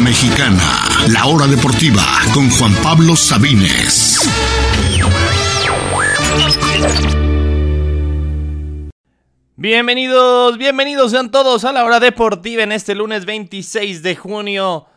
Mexicana, la hora deportiva con Juan Pablo Sabines. Bienvenidos, bienvenidos sean todos a la hora deportiva en este lunes 26 de junio.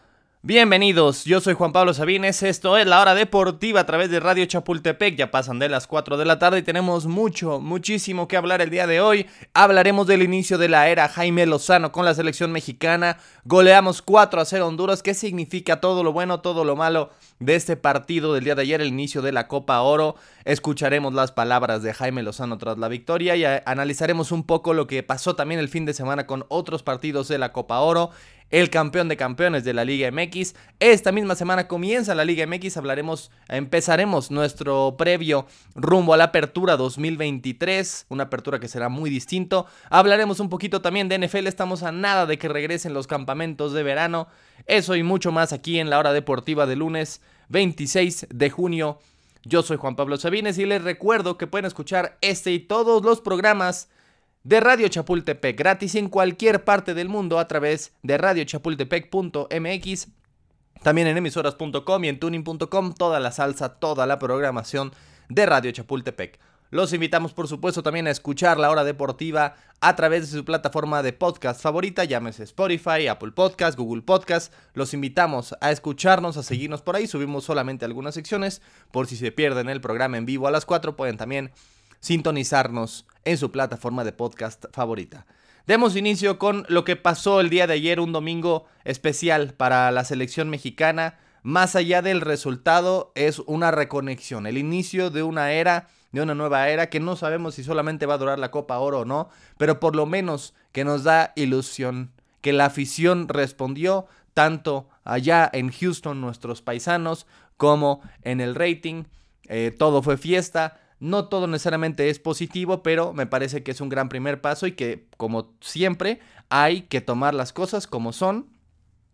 Bienvenidos, yo soy Juan Pablo Sabines, esto es la hora deportiva a través de Radio Chapultepec, ya pasan de las 4 de la tarde y tenemos mucho, muchísimo que hablar el día de hoy. Hablaremos del inicio de la era Jaime Lozano con la selección mexicana, goleamos 4 a 0 Honduras, qué significa todo lo bueno, todo lo malo de este partido del día de ayer, el inicio de la Copa Oro. Escucharemos las palabras de Jaime Lozano tras la victoria y analizaremos un poco lo que pasó también el fin de semana con otros partidos de la Copa Oro el campeón de campeones de la Liga MX. Esta misma semana comienza la Liga MX, hablaremos, empezaremos nuestro previo rumbo a la apertura 2023, una apertura que será muy distinto. Hablaremos un poquito también de NFL, estamos a nada de que regresen los campamentos de verano. Eso y mucho más aquí en la hora deportiva de lunes 26 de junio. Yo soy Juan Pablo Sabines y les recuerdo que pueden escuchar este y todos los programas de Radio Chapultepec gratis en cualquier parte del mundo a través de radiochapultepec.mx. También en emisoras.com y en tuning.com toda la salsa, toda la programación de Radio Chapultepec. Los invitamos por supuesto también a escuchar la hora deportiva a través de su plataforma de podcast favorita, llámese Spotify, Apple Podcast, Google Podcast. Los invitamos a escucharnos, a seguirnos por ahí. Subimos solamente algunas secciones. Por si se pierden el programa en vivo a las 4, pueden también sintonizarnos en su plataforma de podcast favorita. Demos inicio con lo que pasó el día de ayer, un domingo especial para la selección mexicana. Más allá del resultado, es una reconexión, el inicio de una era, de una nueva era que no sabemos si solamente va a durar la Copa Oro o no, pero por lo menos que nos da ilusión, que la afición respondió tanto allá en Houston, nuestros paisanos, como en el rating. Eh, todo fue fiesta, no todo necesariamente es positivo, pero me parece que es un gran primer paso y que, como siempre, hay que tomar las cosas como son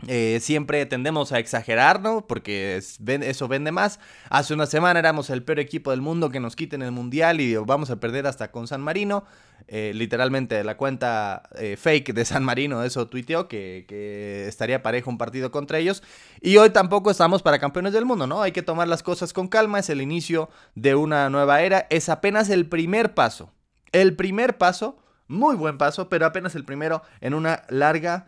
eh, siempre tendemos a exagerar, ¿no? Porque eso vende más. Hace una semana éramos el peor equipo del mundo que nos quiten el mundial y vamos a perder hasta con San Marino. Eh, literalmente la cuenta eh, fake de San Marino eso tuiteó que, que, estaría parejo un partido contra ellos. Y hoy tampoco estamos para campeones del mundo, ¿no? Hay que tomar las cosas con calma. Es el inicio de una nueva era. Es apenas el primer paso. El primer paso, muy buen paso, pero apenas el primero en una larga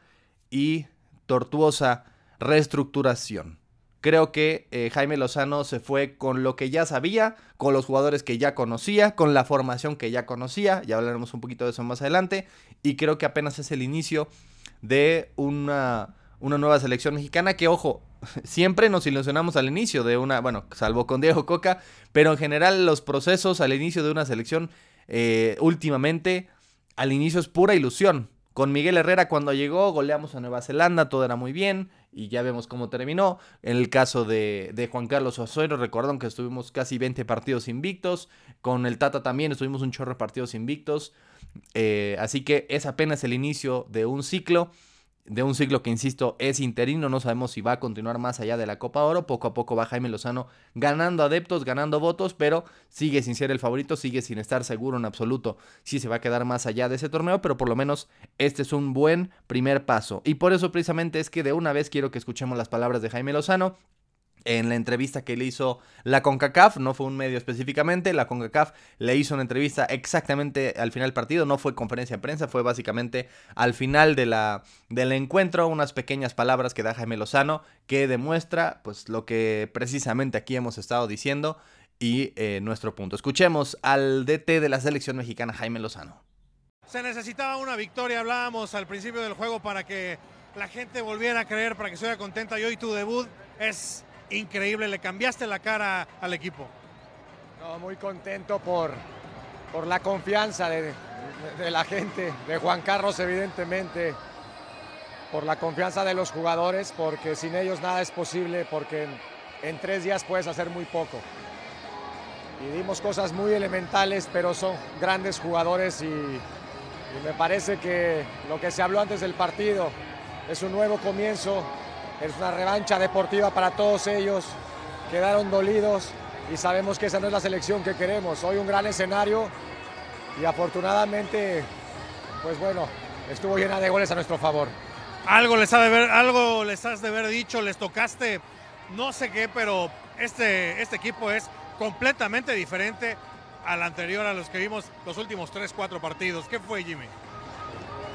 y tortuosa reestructuración. Creo que eh, Jaime Lozano se fue con lo que ya sabía, con los jugadores que ya conocía, con la formación que ya conocía, ya hablaremos un poquito de eso más adelante, y creo que apenas es el inicio de una, una nueva selección mexicana que, ojo, siempre nos ilusionamos al inicio de una, bueno, salvo con Diego Coca, pero en general los procesos al inicio de una selección eh, últimamente, al inicio es pura ilusión. Con Miguel Herrera cuando llegó goleamos a Nueva Zelanda, todo era muy bien y ya vemos cómo terminó. En el caso de, Juan Carlos Osorio, recuerdan que estuvimos casi 20 partidos invictos. Con el Tata también estuvimos un chorro de partidos invictos. Eh, así que es apenas el inicio de un ciclo de un ciclo que, insisto, es interino, no sabemos si va a continuar más allá de la Copa Oro, poco a poco va Jaime Lozano ganando adeptos, ganando votos, pero sigue sin ser el favorito, sigue sin estar seguro en absoluto si se va a quedar más allá de ese torneo, pero por lo menos este es un buen primer paso. Y por eso precisamente es que de una vez quiero que escuchemos las palabras de Jaime Lozano, en la entrevista que le hizo la CONCACAF, no fue un medio específicamente, la CONCACAF le hizo una entrevista exactamente al final del partido, no fue conferencia de prensa, fue básicamente al final de la, del encuentro, unas pequeñas palabras que da Jaime Lozano que demuestra pues lo que precisamente aquí hemos estado diciendo y eh, nuestro punto. Escuchemos al DT de la selección mexicana Jaime Lozano. Se necesitaba una victoria, hablábamos al principio del juego para que la gente volviera a creer, para que estuviera contenta y hoy tu debut es increíble, le cambiaste la cara al equipo. muy contento por, por la confianza de, la gente, de Juan Carlos evidentemente, por la confianza de los jugadores, porque sin ellos nada es posible, porque en, tres días puedes hacer muy poco. Y dimos cosas muy elementales, pero son grandes jugadores y, y me parece que lo que se habló antes del partido es un nuevo comienzo, es una revancha deportiva para todos ellos. Quedaron dolidos y sabemos que esa no es la selección que queremos. Hoy un gran escenario y afortunadamente, pues bueno, estuvo llena de goles a nuestro favor. Algo les, ha de ver, algo les has de haber dicho, les tocaste, no sé qué, pero este, este equipo es completamente diferente al anterior, a los que vimos los últimos 3, 4 partidos. ¿Qué fue, Jimmy?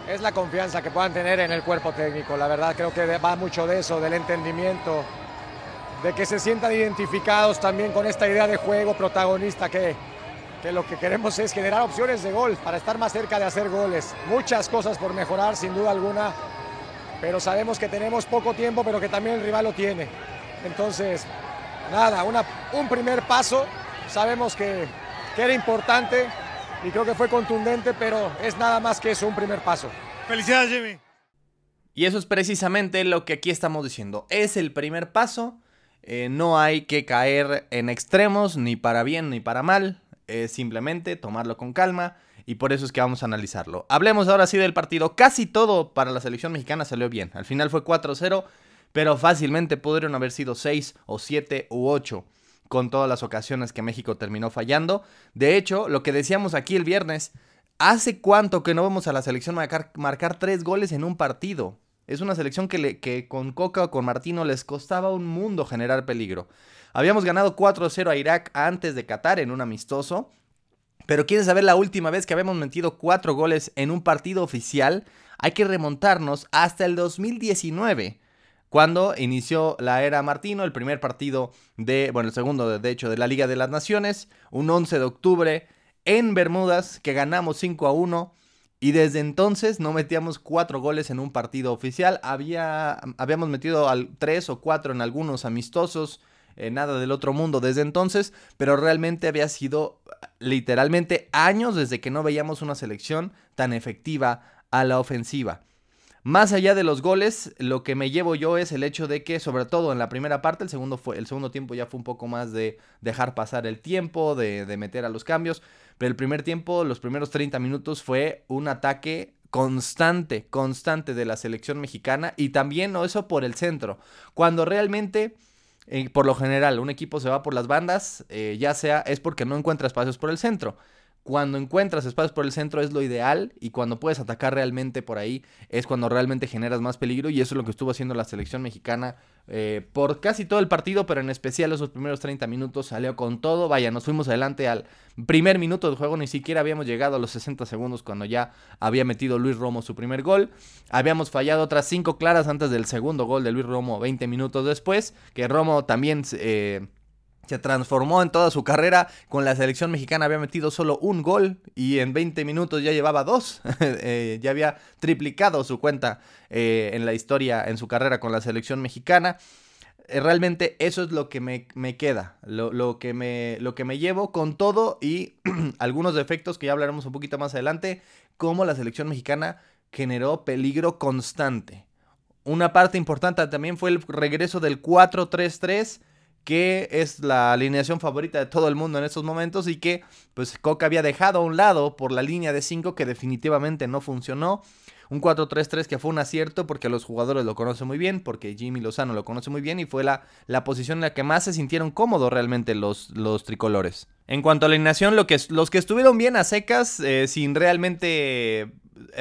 Es la confianza que puedan tener en el cuerpo técnico. La verdad creo que va mucho de eso, del entendimiento, de que se sientan identificados también con esta idea de juego protagonista que, que lo que queremos es generar opciones de gol para estar más cerca de hacer goles. Muchas cosas por mejorar, sin duda alguna, pero sabemos que tenemos poco tiempo, pero que también el rival lo tiene. Entonces, nada, una, un primer paso, sabemos que, que era importante y creo que fue contundente, pero es nada más que eso, un primer paso. Felicidades, Jimmy. Y eso es precisamente lo que aquí estamos diciendo. Es el primer paso. Eh, no hay que caer en extremos, ni para bien ni para mal. Es simplemente tomarlo con calma. Y por eso es que vamos a analizarlo. Hablemos ahora sí del partido. Casi todo para la selección mexicana salió bien. Al final fue 4-0, pero fácilmente pudieron haber sido 6 o 7 u 8 con todas las ocasiones que México terminó fallando. De hecho, lo que decíamos aquí el viernes, ¿hace cuánto que no vemos a la selección marcar, marcar tres goles en un partido? Es una selección que, le, que con Coca o con Martino les costaba un mundo generar peligro. Habíamos ganado 4-0 a Irak antes de Qatar en un amistoso. Pero ¿quieres saber la última vez que habíamos metido cuatro goles en un partido oficial? Hay que remontarnos hasta el 2019 cuando inició la era Martino, el primer partido de, bueno, el segundo de, hecho de la Liga de las Naciones, un 11 de octubre en Bermudas que ganamos 5 a 1 y desde entonces no metíamos cuatro goles en un partido oficial, Había, habíamos metido al, tres o cuatro en algunos amistosos, eh, nada del otro mundo desde entonces, pero realmente había sido literalmente años desde que no veíamos una selección tan efectiva a la ofensiva. Más allá de los goles, lo que me llevo yo es el hecho de que, sobre todo en la primera parte, el segundo, fue, el segundo tiempo ya fue un poco más de dejar pasar el tiempo, de, meter a los cambios, pero el primer tiempo, los primeros 30 minutos fue un ataque constante, constante de la selección mexicana y también eso por el centro. Cuando realmente, eh, por lo general, un equipo se va por las bandas, eh, ya sea es porque no encuentra espacios por el centro. Cuando encuentras espacios por el centro es lo ideal y cuando puedes atacar realmente por ahí es cuando realmente generas más peligro y eso es lo que estuvo haciendo la selección mexicana eh, por casi todo el partido, pero en especial esos primeros 30 minutos salió con todo. Vaya, nos fuimos adelante al primer minuto del juego, ni siquiera habíamos llegado a los 60 segundos cuando ya había metido Luis Romo su primer gol. Habíamos fallado otras 5 claras antes del segundo gol de Luis Romo 20 minutos después, que Romo también... Eh, se transformó en toda su carrera. Con la selección mexicana había metido solo un gol y en 20 minutos ya llevaba dos. Eh, ya había triplicado su cuenta eh, en la historia, en su carrera con la selección mexicana. Eh, realmente eso es lo que me, queda, lo, que me, lo que me llevo con todo y algunos defectos que ya hablaremos un poquito más adelante, cómo la selección mexicana generó peligro constante. Una parte importante también fue el regreso del 4-3-3 que es la alineación favorita de todo el mundo en estos momentos y que pues Coca había dejado a un lado por la línea de 5 que definitivamente no funcionó. Un 4-3-3 que fue un acierto porque los jugadores lo conocen muy bien, porque Jimmy Lozano lo conoce muy bien y fue la, la posición en la que más se sintieron cómodos realmente los, los tricolores. En cuanto a la alineación, lo que, los que estuvieron bien a secas, eh, sin realmente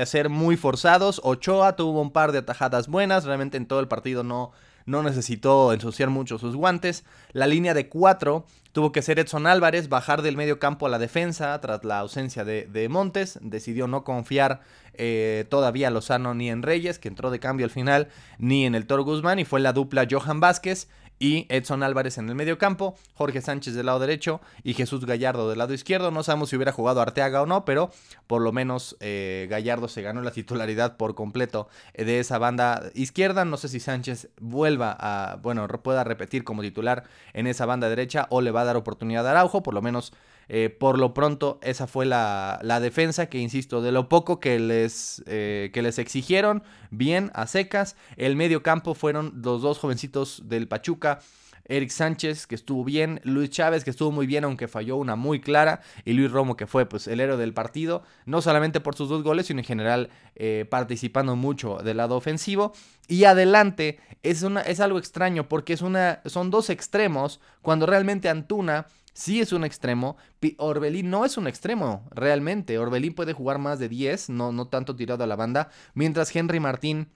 ser muy forzados, Ochoa tuvo un par de atajadas buenas, realmente en todo el partido no no necesitó ensuciar mucho sus guantes. La línea de 4 tuvo que ser Edson Álvarez, bajar del medio campo a la defensa tras la ausencia de, Montes. Decidió no confiar eh, todavía a Lozano ni en Reyes, que entró de cambio al final, ni en el Toro Guzmán, y fue la dupla Johan Vázquez y Edson Álvarez en el medio campo, Jorge Sánchez del lado derecho y Jesús Gallardo del lado izquierdo. No sabemos si hubiera jugado Arteaga o no, pero por lo menos eh, Gallardo se ganó la titularidad por completo eh, de esa banda izquierda. No sé si Sánchez vuelva a, bueno, pueda repetir como titular en esa banda derecha o le va a dar oportunidad a Araujo, por lo menos eh, por lo pronto, esa fue la, defensa que, insisto, de lo poco que les, eh, que les exigieron, bien a secas. El medio campo fueron los dos jovencitos del Pachuca. Eric Sánchez, que estuvo bien, Luis Chávez, que estuvo muy bien, aunque falló una muy clara, y Luis Romo, que fue pues, el héroe del partido, no solamente por sus dos goles, sino en general eh, participando mucho del lado ofensivo. Y adelante es, una, es algo extraño, porque es una, son dos extremos, cuando realmente Antuna sí es un extremo. Orbelín no es un extremo, realmente. Orbelín puede jugar más de 10, no, no tanto tirado a la banda. Mientras Henry Martín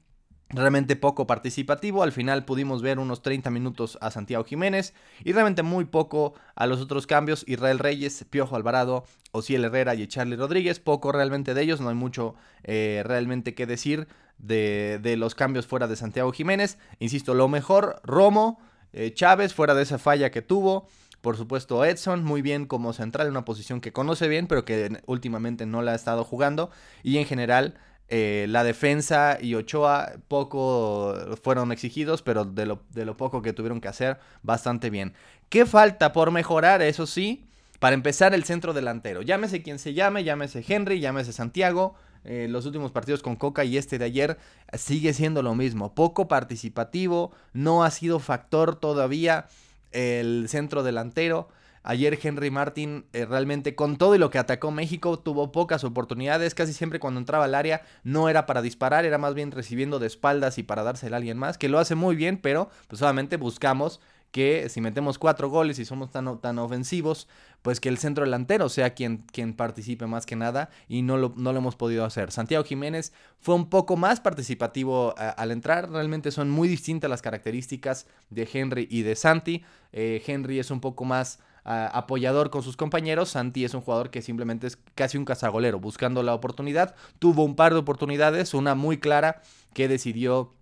realmente poco participativo. Al final pudimos ver unos 30 minutos a Santiago Jiménez y realmente muy poco a los otros cambios. Israel Reyes, Piojo Alvarado, Ociel Herrera y Charlie Rodríguez. Poco realmente de ellos, no hay mucho eh, realmente que decir de, de, los cambios fuera de Santiago Jiménez. Insisto, lo mejor, Romo, eh, Chávez, fuera de esa falla que tuvo. Por supuesto, Edson, muy bien como central, en una posición que conoce bien, pero que últimamente no la ha estado jugando. Y en general, eh, la defensa y Ochoa poco fueron exigidos, pero de lo, de lo, poco que tuvieron que hacer, bastante bien. ¿Qué falta por mejorar? Eso sí, para empezar el centro delantero. Llámese quien se llame, llámese Henry, llámese Santiago. Eh, los últimos partidos con Coca y este de ayer sigue siendo lo mismo. Poco participativo, no ha sido factor todavía el centro delantero. Ayer Henry Martin eh, realmente con todo y lo que atacó México tuvo pocas oportunidades. Casi siempre cuando entraba al área no era para disparar, era más bien recibiendo de espaldas y para dársela a alguien más, que lo hace muy bien, pero pues solamente buscamos que si metemos cuatro goles y somos tan, tan ofensivos, pues que el centro delantero sea quien, quien participe más que nada y no lo, no lo hemos podido hacer. Santiago Jiménez fue un poco más participativo al entrar, realmente son muy distintas las características de Henry y de Santi. Eh, Henry es un poco más apoyador con sus compañeros. Santi es un jugador que simplemente es casi un cazagolero, buscando la oportunidad. Tuvo un par de oportunidades, una muy clara que decidió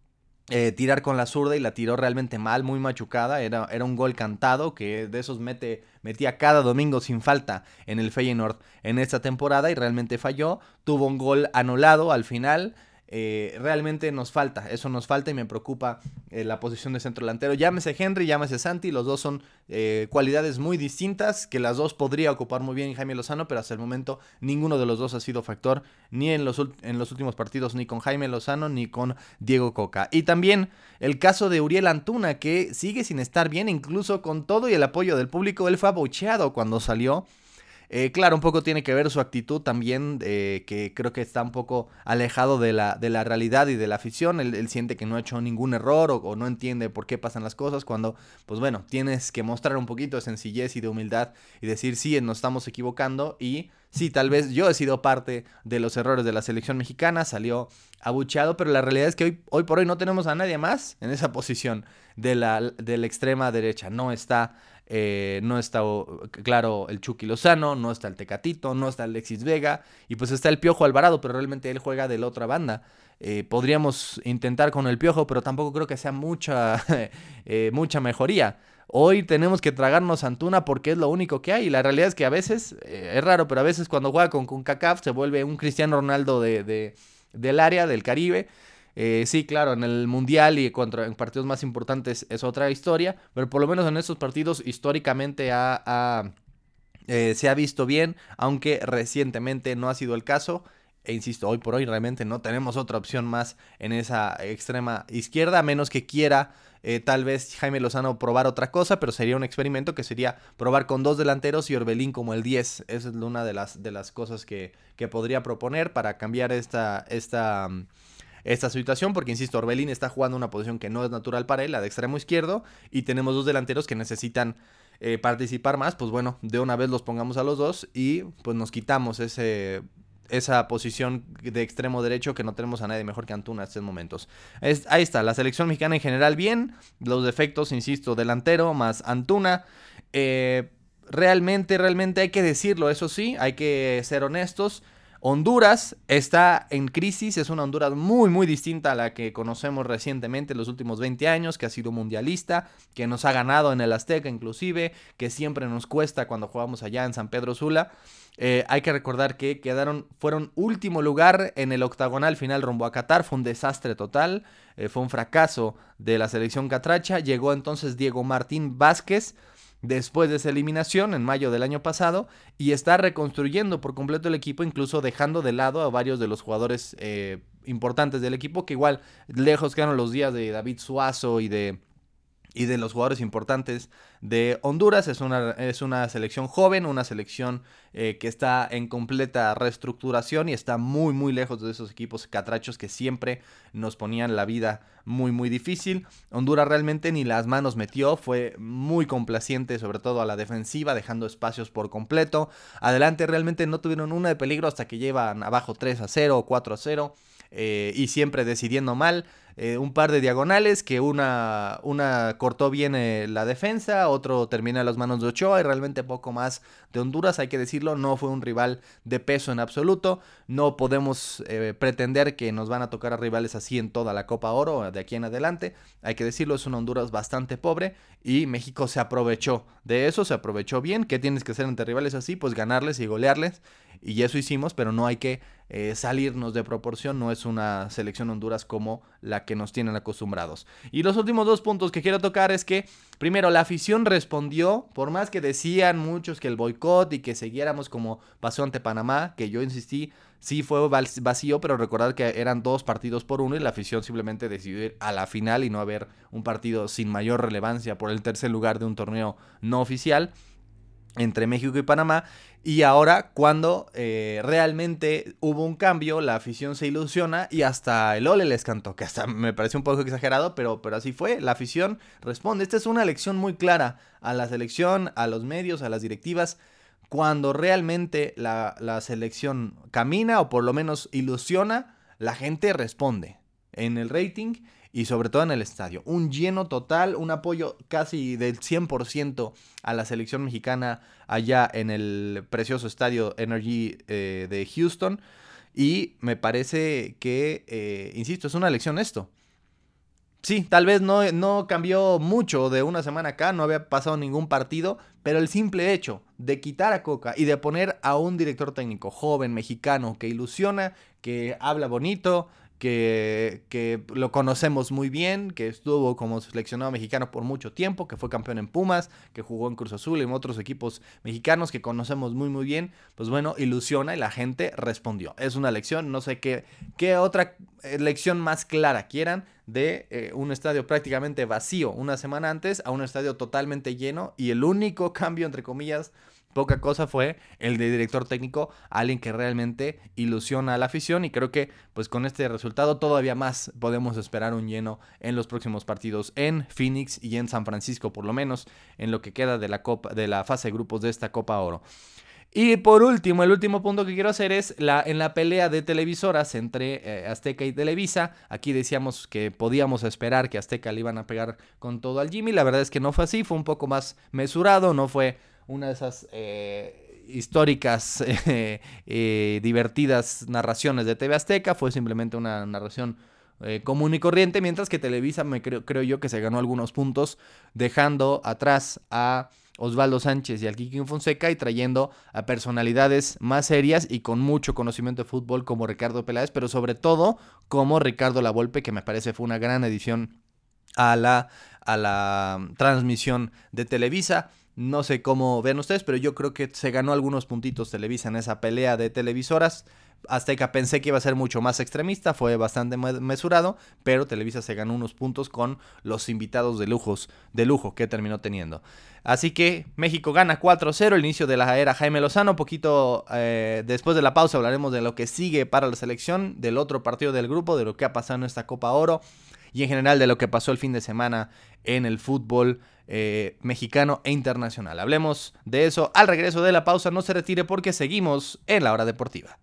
eh, tirar con la zurda y la tiró realmente mal, muy machucada. Era, era un gol cantado que de esos mete, metía cada domingo sin falta en el Feyenoord en esta temporada y realmente falló. Tuvo un gol anulado al final. Eh, realmente nos falta, eso nos falta y me preocupa eh, la posición de centro delantero. Llámese Henry, llámese Santi, los dos son eh, cualidades muy distintas que las dos podría ocupar muy bien Jaime Lozano, pero hasta el momento ninguno de los dos ha sido factor ni en los, en los últimos partidos, ni con Jaime Lozano ni con Diego Coca. Y también el caso de Uriel Antuna, que sigue sin estar bien, incluso con todo y el apoyo del público, él fue abucheado cuando salió. Eh, claro, un poco tiene que ver su actitud también, eh, que creo que está un poco alejado de la, de la realidad y de la afición. Él, siente que no ha hecho ningún error o, no entiende por qué pasan las cosas cuando, pues bueno, tienes que mostrar un poquito de sencillez y de humildad y decir, sí, nos estamos equivocando y sí, tal vez yo he sido parte de los errores de la selección mexicana, salió abucheado, pero la realidad es que hoy, hoy por hoy no tenemos a nadie más en esa posición de la, de la extrema derecha. No está eh, no está, claro, el Chucky Lozano, no está el Tecatito, no está Alexis Vega, y pues está el Piojo Alvarado, pero realmente él juega de la otra banda. Eh, podríamos intentar con el Piojo, pero tampoco creo que sea mucha, eh, mucha mejoría. Hoy tenemos que tragarnos Antuna porque es lo único que hay. Y la realidad es que a veces, es raro, pero a veces cuando juega con, con se vuelve un Cristiano Ronaldo de, del área, del Caribe. Eh, sí, claro, en el Mundial y en partidos más importantes es otra historia, pero por lo menos en estos partidos históricamente eh, se ha visto bien, aunque recientemente no ha sido el caso. E insisto, hoy por hoy realmente no tenemos otra opción más en esa extrema izquierda, a menos que quiera eh, tal vez Jaime Lozano probar otra cosa, pero sería un experimento que sería probar con dos delanteros y Orbelín como el 10. Esa es una de las, de las cosas que, que podría proponer para cambiar esta, esta, esta situación, porque insisto, Orbelín está jugando una posición que no es natural para él, la de extremo izquierdo, y tenemos dos delanteros que necesitan eh, participar más, pues bueno, de una vez los pongamos a los dos y pues nos quitamos ese esa posición de extremo derecho que no tenemos a nadie mejor que Antuna en estos momentos. ahí está, la selección mexicana en general bien, los defectos, insisto, delantero más Antuna. Eh, realmente, realmente hay que decirlo, eso sí, hay que ser honestos. Honduras está en crisis, es una Honduras muy muy distinta a la que conocemos recientemente en los últimos 20 años, que ha sido mundialista, que nos ha ganado en el Azteca inclusive, que siempre nos cuesta cuando jugamos allá en San Pedro Sula. Eh, hay que recordar que quedaron, fueron último lugar en el octagonal final rumbo a Qatar, fue un desastre total, eh, fue un fracaso de la selección catracha, llegó entonces Diego Martín Vázquez, después de esa eliminación en mayo del año pasado y está reconstruyendo por completo el equipo, incluso dejando de lado a varios de los jugadores eh, importantes del equipo, que igual lejos quedaron los días de David Suazo y de y de los jugadores importantes de Honduras. Es una, es una selección joven, una selección eh, que está en completa reestructuración y está muy muy lejos de esos equipos catrachos que siempre nos ponían la vida muy muy difícil. Honduras realmente ni las manos metió, fue muy complaciente sobre todo a la defensiva, dejando espacios por completo. Adelante realmente no tuvieron una de peligro hasta que llevan abajo 3 a 0 o 4 a 0 eh, y siempre decidiendo mal. Eh, un par de diagonales que una, una cortó bien eh, la defensa, otro termina en las manos de Ochoa y realmente poco más de Honduras, hay que decirlo, no fue un rival de peso en absoluto, no podemos eh, pretender que nos van a tocar a rivales así en toda la Copa Oro de aquí en adelante, hay que decirlo, es un Honduras bastante pobre y México se aprovechó de eso, se aprovechó bien, ¿qué tienes que hacer ante rivales así? Pues ganarles y golearles y eso hicimos, pero no hay que salirnos de proporción, no es una selección Honduras como la que nos tienen acostumbrados. Y los últimos dos puntos que quiero tocar es que, primero, la afición respondió, por más que decían muchos que el boicot y que siguiéramos como pasó ante Panamá, que yo insistí, sí fue vacío, pero recordar que eran dos partidos por uno y la afición simplemente decidió ir a la final y no haber un partido sin mayor relevancia por el tercer lugar de un torneo no oficial entre México y Panamá. Y ahora, cuando eh, realmente hubo un cambio, la afición se ilusiona y hasta el Ole les cantó, que hasta me parece un poco exagerado, pero, pero así fue. La afición responde. Esta es una lección muy clara a la selección, a los medios, a las directivas. Cuando realmente la, la selección camina o por lo menos ilusiona, la gente responde en el rating y sobre todo en el estadio. Un lleno total, un apoyo casi del 100% a la selección mexicana allá en el precioso estadio Energy eh, de Houston. Y me parece que, eh, insisto, es una lección esto. Sí, tal vez no, no cambió mucho de una semana acá, no había pasado ningún partido, pero el simple hecho de quitar a Coca y de poner a un director técnico joven, mexicano, que ilusiona, que habla bonito, que, lo conocemos muy bien, que estuvo como seleccionado mexicano por mucho tiempo, que fue campeón en Pumas, que jugó en Cruz Azul y en otros equipos mexicanos que conocemos muy muy bien, pues bueno, ilusiona y la gente respondió. Es una lección, no sé qué, qué otra eh, lección más clara quieran de eh, un estadio prácticamente vacío una semana antes a un estadio totalmente lleno y el único cambio entre comillas poca cosa fue el de director técnico, alguien que realmente ilusiona a la afición y creo que pues con este resultado todavía más podemos esperar un lleno en los próximos partidos en Phoenix y en San Francisco, por lo menos en lo que queda de la copa de la fase de grupos de esta Copa Oro. Y por último, el último punto que quiero hacer es la, en la pelea de televisoras entre eh, Azteca y Televisa. Aquí decíamos que podíamos esperar que Azteca le iban a pegar con todo al Jimmy. La verdad es que no fue así, fue un poco más mesurado, no fue una de esas eh, históricas, eh, eh, divertidas narraciones de TV Azteca, fue simplemente una narración común y corriente, mientras que Televisa me creo, creo yo que se ganó algunos puntos dejando atrás a Osvaldo Sánchez y al Kiki Fonseca y trayendo a personalidades más serias y con mucho conocimiento de fútbol como Ricardo Peláez, pero sobre todo como Ricardo Lavolpe, que me parece fue una gran edición a la, a la transmisión de Televisa. No sé cómo ven ustedes, pero yo creo que se ganó algunos puntitos Televisa en esa pelea de televisoras. Azteca pensé que iba a ser mucho más extremista, fue bastante mesurado, pero Televisa se ganó unos puntos con los invitados de lujos, de lujo que terminó teniendo. Así que México gana 4-0, el inicio de la era Jaime Lozano. Poquito eh, después de la pausa hablaremos de lo que sigue para la selección, del otro partido del grupo, de lo que ha pasado en esta Copa Oro y en general de lo que pasó el fin de semana en el fútbol eh, mexicano e internacional. Hablemos de eso al regreso de la pausa. No se retire porque seguimos en la hora deportiva.